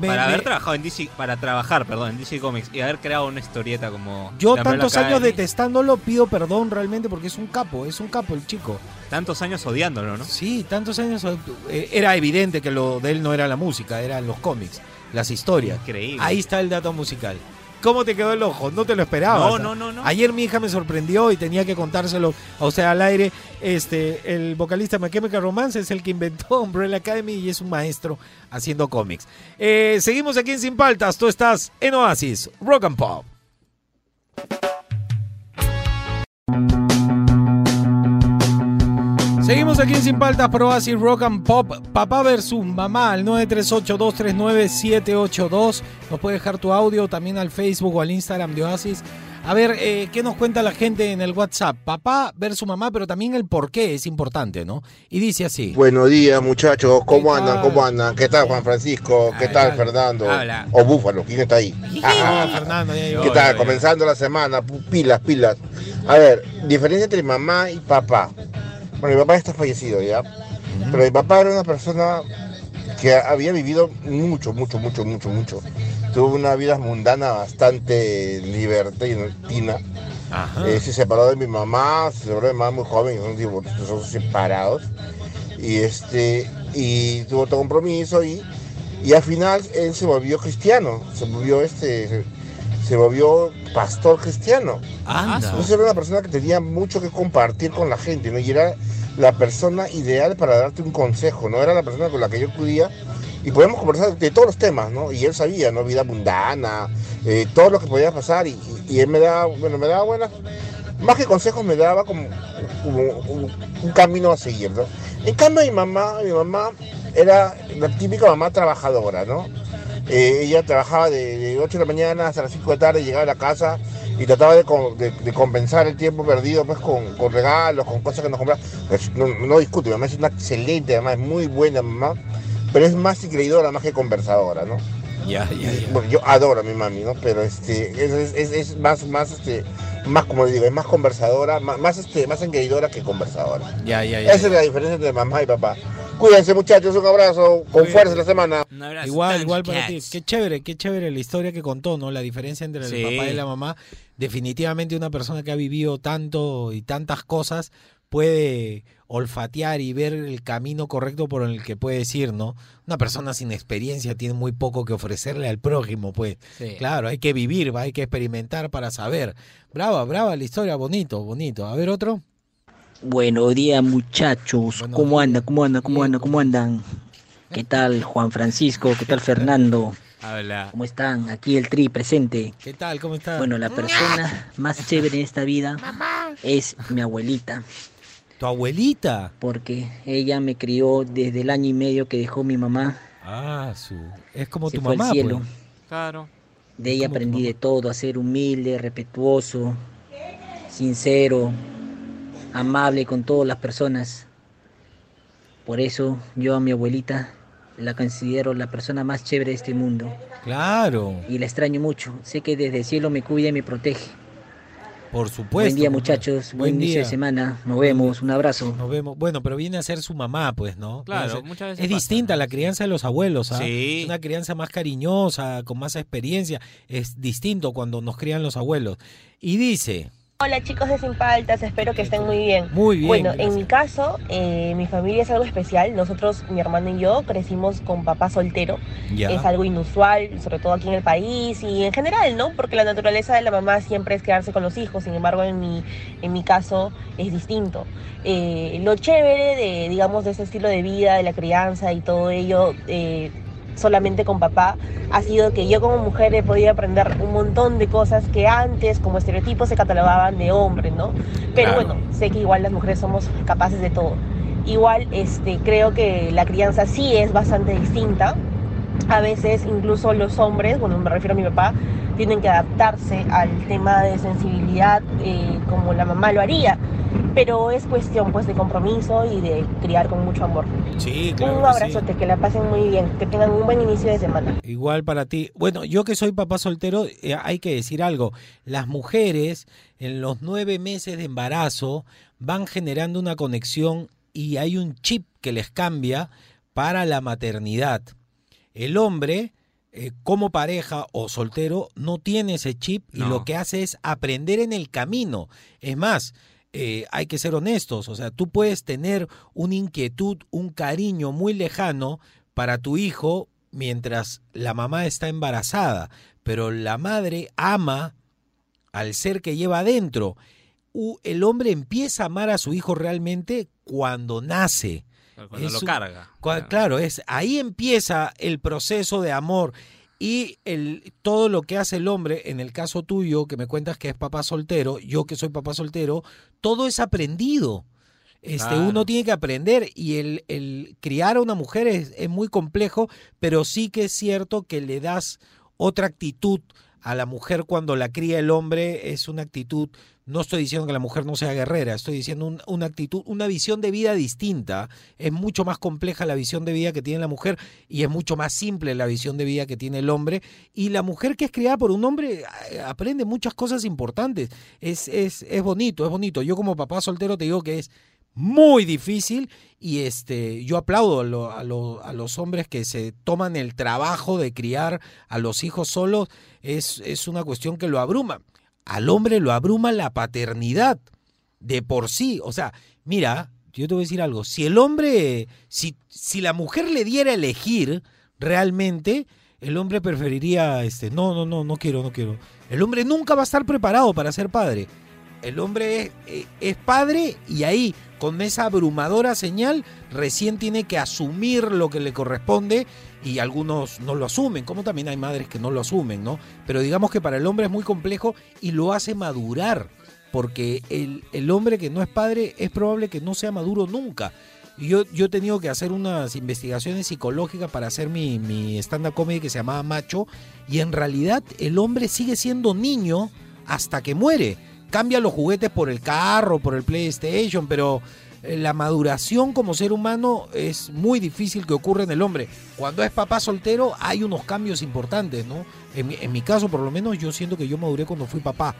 Me- para me- haber trabajado en DC, para trabajar, perdón, en DC Comics y haber creado una historieta como... Yo tantos años detestándolo pido perdón realmente porque es un capo, es un capo el chico. Tantos años odiándolo, ¿no? Sí, tantos años. eh, Era evidente que lo de él no era la música, eran los cómics, las historias. Increíble. Ahí está el dato musical. ¿Cómo te quedó el ojo? No te lo esperabas. No, no, no, no. Ayer mi hija me sorprendió y tenía que contárselo a usted al aire. Este, el vocalista My Chemical Romance es el que inventó Umbrella Academy y es un maestro haciendo cómics. Eh, seguimos aquí en Sin Paltas. Tú estás en Oasis, Rock and Pop. Seguimos aquí en Sin Paltas por Oasis Rock and Pop. Papá versus mamá al 938-239-782. Nos puede dejar tu audio también al Facebook o al Instagram de Oasis. A ver, eh, ¿qué nos cuenta la gente en el WhatsApp? Papá versus mamá, pero también el por qué es importante, ¿no? Y dice así. Buenos días, muchachos. ¿Cómo ¿Qué andan? ¿Cómo andan? ¿Qué tal, Juan Francisco? ¿Qué tal. Fernando? O Búfalo, ¿quién está ahí? Ah, Fernando, ya llegó. ¿Qué tal? Comenzando la semana, pilas, pilas. A ver, diferencia entre mamá y papá. Bueno, mi papá está fallecido ya, pero mi papá era una persona que había vivido mucho, mucho, mucho, mucho, mucho. Tuvo una vida mundana bastante libertina. Eh, se separó de mi mamá, se separó de mi mamá muy joven, son, son separados. Y este y tuvo otro compromiso y, y al final él se volvió cristiano, se volvió este se, se volvió pastor cristiano. Anda. Entonces era una persona que tenía mucho que compartir con la gente, ¿no? Y era la persona ideal para darte un consejo, ¿no? Era la persona con la que yo acudía y podíamos conversar de todos los temas, ¿no? Y él sabía, ¿no? Vida mundana, eh, todo lo que podía pasar y, y- él me daba, bueno, me daba buenas, más que consejos me daba como, un camino a seguir, ¿no? En cambio mi mamá, mi mamá era la típica mamá trabajadora, ¿no? Eh, ella trabajaba de, de 8 de la mañana hasta las 5 de la tarde, llegaba a la casa y trataba de, de- de compensar el tiempo perdido pues con, con regalos, con cosas que nos compraba. Pues, no, no discuto, mi mamá es una excelente, además es muy buena mamá, pero es más creidora más que conversadora, ¿no? Ya, ya, ya. Bueno, yo adoro a mi mami, ¿no? Pero este, es, es- más, más, este, más, como digo, es más conversadora, más, más, este, más engreidora que conversadora. Ya, ya, ya. Esa es la diferencia entre mamá y papá. Cuídense muchachos, un abrazo, con fuerza la semana. Igual, igual para ti. Qué chévere, qué chévere la historia que contó, ¿no? La diferencia entre Sí. el papá y la mamá. Definitivamente una persona que ha vivido tanto y tantas cosas puede olfatear y ver el camino correcto por el que puedes ir, ¿no? Una persona sin experiencia tiene muy poco que ofrecerle al prójimo, pues. Sí. Claro, hay que vivir, va, hay que experimentar para saber. Brava, brava la historia, bonito, bonito. A ver otro. Buenos días muchachos, ¿cómo andan? ¿Cómo andan? ¿Cómo andan? ¿Cómo andan? ¿Qué tal Juan Francisco? ¿Qué tal Fernando? Habla. ¿Cómo están? Aquí el Tri presente. ¿Qué tal? ¿Cómo estás? Bueno, la persona más chévere en esta vida es mi abuelita. ¿Tu abuelita? Porque ella me crió desde el año y medio que dejó mi mamá. Ah, su. Es como Se tu fue al mamá, cielo. pues. Claro. De ella aprendí de todo, a ser humilde, respetuoso, sincero, amable con todas las personas. Por eso yo a mi abuelita la considero la persona más chévere de este mundo. Claro, Y la extraño mucho. Sé que desde el cielo me cuida y me protege. por supuesto. Buen día muchachos, buen, inicio día. de semana. Nos vemos, un abrazo. Nos vemos. Bueno, pero viene a ser su mamá, pues, ¿no? Claro, ser- muchas veces Es pasa. distinta a la crianza de los abuelos, ¿ah? Sí. Es una crianza más cariñosa, con más experiencia. Es distinto cuando nos crían los abuelos. Y dice, Hola chicos de Sin Paltas, espero que estén muy bien. Muy bien, Bueno, gracias. en mi caso, eh, mi familia es algo especial. Nosotros, mi hermano y yo, crecimos con papá soltero. Ya. Es algo inusual, sobre todo aquí en el país y en general, ¿no? Porque la naturaleza de la mamá siempre es quedarse con los hijos. Sin embargo, en mi, en mi caso es distinto. Eh, lo chévere de, digamos, de ese estilo de vida, de la crianza y todo ello, eh, solamente con papá, ha sido que yo como mujer he podido aprender un montón de cosas que antes como estereotipos se catalogaban de hombre, ¿no? Pero Claro. bueno, sé que igual las mujeres somos capaces de todo. Igual este, creo que la crianza sí es bastante distinta. A veces incluso los hombres, bueno, me refiero a mi papá, tienen que adaptarse al tema de sensibilidad eh, como la mamá lo haría. Pero es cuestión pues de compromiso y de criar con mucho amor. Sí, claro. un que sí. abrazote, que la pasen muy bien, que tengan un buen inicio de semana. Igual para ti. Bueno, yo que soy papá soltero, eh, hay que decir algo. Las mujeres en los nueve meses de embarazo van generando una conexión y hay un chip que les cambia para la maternidad. El hombre, eh, como pareja o soltero, no tiene ese chip y No. lo que hace es aprender en el camino. Es más, eh, hay que ser honestos, o sea, tú puedes tener una inquietud, un cariño muy lejano para tu hijo mientras la mamá está embarazada, pero la madre ama al ser que lleva adentro. El hombre empieza a amar a su hijo realmente cuando nace. Cuando Es lo carga. Cua- Claro, es ahí empieza el proceso de amor y el, todo lo que hace el hombre, en el caso tuyo, que me cuentas que es papá soltero, yo que soy papá soltero, todo es aprendido. Este, Claro. Uno tiene que aprender y el, el criar a una mujer es, es muy complejo, pero sí que es cierto que le das otra actitud a la mujer cuando la cría el hombre, es una actitud, no estoy diciendo que la mujer no sea guerrera, estoy diciendo un- una actitud, una visión de vida distinta. Es mucho más compleja la visión de vida que tiene la mujer y es mucho más simple la visión de vida que tiene el hombre. Y la mujer que es criada por un hombre eh, aprende muchas cosas importantes. Es, es, es bonito, es bonito. Yo como papá soltero te digo que es muy difícil y este yo aplaudo a, lo- a lo- a los hombres que se toman el trabajo de criar a los hijos solos. Es, es una cuestión que lo abruma. Al hombre lo abruma la paternidad de por sí. O sea mira yo te voy a decir algo. Si el hombre si, si la mujer le diera a elegir realmente el hombre preferiría este no no no no quiero no quiero. El hombre nunca va a estar preparado para ser padre. El hombre es, eh, es padre y ahí, con esa abrumadora señal, recién tiene que asumir lo que le corresponde y algunos no lo asumen, como también hay madres que no lo asumen, ¿no? Pero digamos que para el hombre es muy complejo y lo hace madurar, porque el, el hombre que no es padre es probable que no sea maduro nunca. Yo, yo he tenido que hacer unas investigaciones psicológicas para hacer mi, mi stand-up comedy que se llamaba Macho, y en realidad el hombre sigue siendo niño hasta que muere cambia los juguetes por el carro, por el PlayStation, pero eh, la maduración como ser humano es muy difícil que ocurra en el hombre. Cuando es papá soltero hay unos cambios importantes, ¿no? En mi, en mi caso, por lo menos, yo siento que yo maduré cuando fui papá.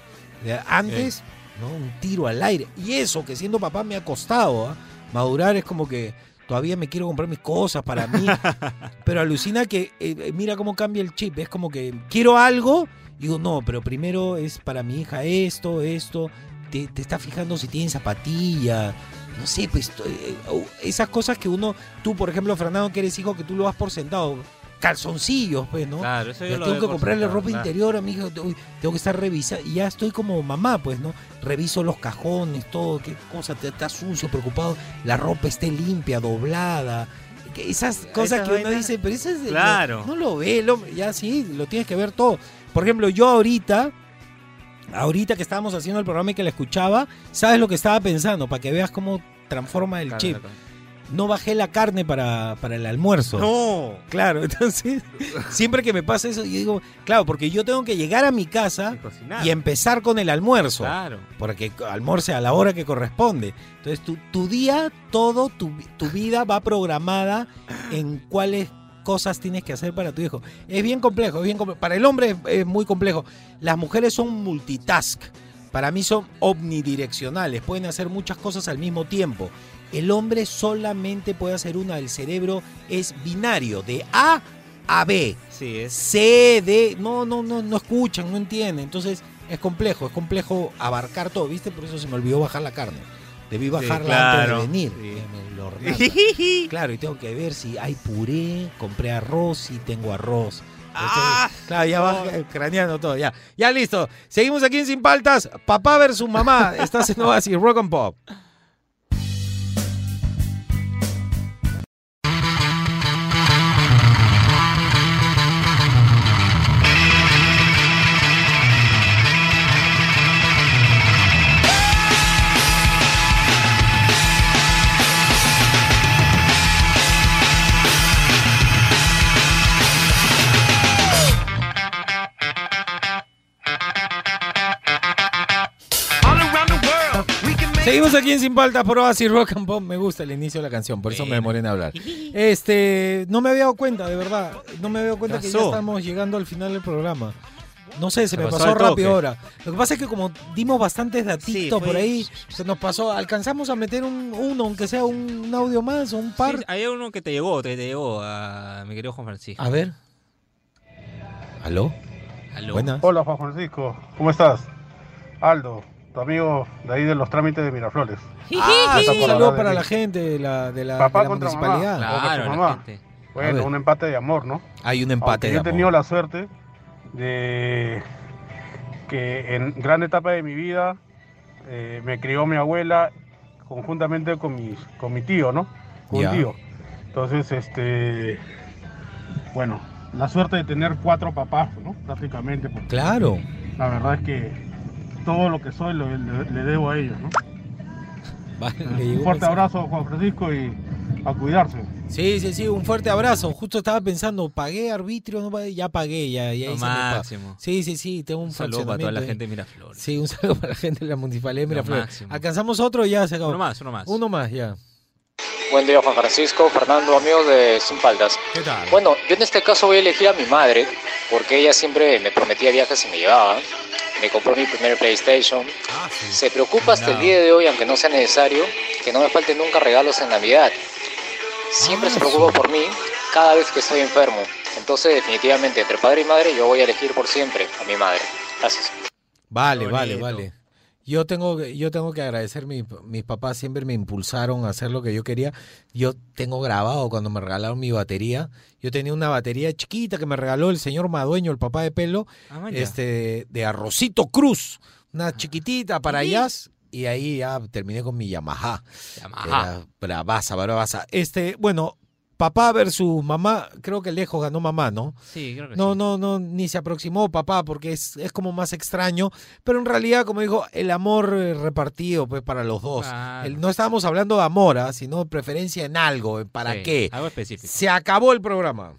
Eh, Antes, ¿no? Un tiro al aire. Y eso, que siendo papá me ha costado, ¿ah? Madurar es como que todavía me quiero comprar mis cosas para mí. pero alucina que, eh, eh, mira cómo cambia el chip. Es como que quiero algo Digo, no, pero primero es para mi hija esto, esto. Te, te está fijando si tiene zapatilla. No sé, pues eh, esas cosas que uno, tú por ejemplo, Fernando, que eres hijo, que tú lo das por sentado. Calzoncillos, pues, ¿no? Claro, eso yo Ya lo tengo que comprarle sentado, ropa claro. interior a mi hija. uy, tengo que estar revisando. Y ya estoy como mamá, pues, ¿no? Reviso los cajones, todo, qué cosa, te está sucio, preocupado. La ropa esté limpia, doblada. Esas cosas que uno dice, pero eso es. claro. No, no lo ve hombre. Ya sí, lo tienes que ver todo. Por ejemplo, yo ahorita, ahorita que estábamos haciendo el programa y que la escuchaba, ¿sabes lo que estaba pensando? Para que veas cómo transforma el chip. No bajé la carne para, para el almuerzo. No. Claro, entonces, siempre que me pasa eso, yo digo, claro, porque yo tengo que llegar a mi casa y empezar con el almuerzo. Claro. Porque almuerce a la hora que corresponde. Entonces, tu, tu día, todo, tu, tu vida va programada en cuáles cosas tienes que hacer para tu hijo. Es bien complejo, es bien complejo. Para el hombre es, es muy complejo. Las mujeres son multitask. Para mí son omnidireccionales. Pueden hacer muchas cosas al mismo tiempo. El hombre solamente puede hacer una. El cerebro es binario, de A a B. Sí, es. C, D. No, no, no, no escuchan, no entienden. Entonces es complejo, es complejo abarcar todo, ¿viste? Por eso se me olvidó bajar la carne. Debí bajarla claro, antes de venir. me lo claro, y tengo que ver si hay puré, compré arroz, si tengo arroz. Entonces, claro, ya va craneando todo, ya. Ya listo. Seguimos aquí en Sin Paltas. Papá versus mamá. Estás en Oasis Rock and Pop. Aquí en Sin Paltas por Oasis Rock and Pop. Me gusta el inicio de la canción, por eso me demoré en hablar. Este, no me había dado cuenta, de verdad. No me había dado cuenta que ya Pasó. estamos llegando al final del programa. No sé, se Se me pasó pasó al toque. rápido ahora. Lo que pasa es que como dimos bastantes datitos fue- por ahí, se nos pasó. Alcanzamos a meter un, uno, aunque sea un, un audio más o un par. Sí, hay uno que te llegó, te, te llegó a mi querido Juan Francisco. A ver. ¿Aló? Aló. Buenas. Hola Juan Francisco, ¿cómo estás? Aldo, tu amigo de ahí de los trámites de Miraflores. Ah, sí, saludo para la gente de la, de la, Papá de la contra municipalidad. mamá. Claro, contra mamá. Bueno, un empate de amor, ¿no? Hay un empate Aunque de yo he amor. tenido la suerte de que en gran etapa de mi vida eh, me crió mi abuela conjuntamente con, mis, con mi tío, ¿no? Con un tío. Entonces, este, bueno, la suerte de tener cuatro papás, ¿no? Prácticamente. Claro. La verdad es que todo lo que soy lo- le, le debo a ellos, ¿no? Vale, le Un fuerte mensaje. abrazo, Juan Francisco, y a cuidarse. Sí, sí, sí, un fuerte abrazo. Justo estaba pensando, ¿pagué arbitrio? No pagué? Ya pagué, ya, ya Lo máximo. Sí, sí, sí, tengo un Un saludo para toda la gente de. Miraflores. Sí, un saludo para la gente de la municipalidad de Lo Miraflores. ¿Alcanzamos otro? Ya se acabó. Uno más, uno más. Uno más, ya. Buen día Juan Francisco, Fernando, amigos de Sin Paltas. ¿Qué tal? Bueno, yo en este caso voy a elegir a mi madre, porque ella siempre me prometía viajes y me llevaba. Me compró mi primer PlayStation. Se preocupa hasta el día de hoy, aunque no sea necesario, que no me falten nunca regalos en Navidad. Siempre se preocupa por mí cada vez que estoy enfermo. Entonces, definitivamente, entre padre y madre, yo voy a elegir por siempre a mi madre. Gracias. Vale, vale, vale. Yo tengo, que- yo tengo que agradecer, mi- mis papás siempre me impulsaron a hacer lo que yo quería. Yo tengo grabado cuando me regalaron mi batería. Yo tenía una batería chiquita que me regaló el señor Madueño, el papá de pelo, Ah, este, de Arrocito Cruz, una chiquitita para jazz. Y ahí ya terminé con mi Yamaha. Yamaha. Era bravaza, bravaza. Este, bueno, papá versus mamá, creo que lejos ganó mamá, ¿no? Sí, creo que No, sí. no, no, ni se aproximó papá porque es, es como más extraño, pero en realidad, como dijo, el amor eh, repartido pues para los dos. Claro. El- no estábamos hablando de amor, ¿ah? sino de preferencia en algo, ¿eh? ¿para Sí, qué? Algo específico. Se acabó el programa.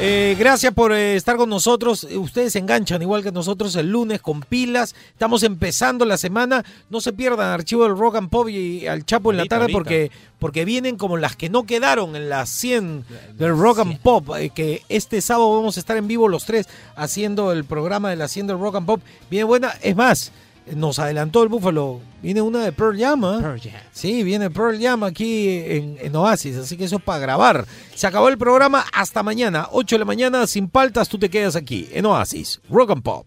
Eh, gracias por eh, estar con nosotros. Eh, Ustedes se enganchan igual que nosotros el lunes con pilas. Estamos empezando la semana. No se pierdan Archivo del Rock and Pop y al Chapo en la tarde ahorita. porque, porque vienen como las que no quedaron en las 100 del Rock and Pop. eh, que este sábado vamos a estar en vivo los tres haciendo el programa de la 100 del Rock and Pop. Viene buena. Es más, nos adelantó el Búfalo. Viene una de Pearl Jam. ¿ah? Pearl Jam. Sí, viene Pearl Jam aquí en, en Oasis, así que eso es para grabar. Se acabó el programa, hasta mañana, 8 de la mañana, sin paltas, tú te quedas aquí en Oasis, Rock and Pop.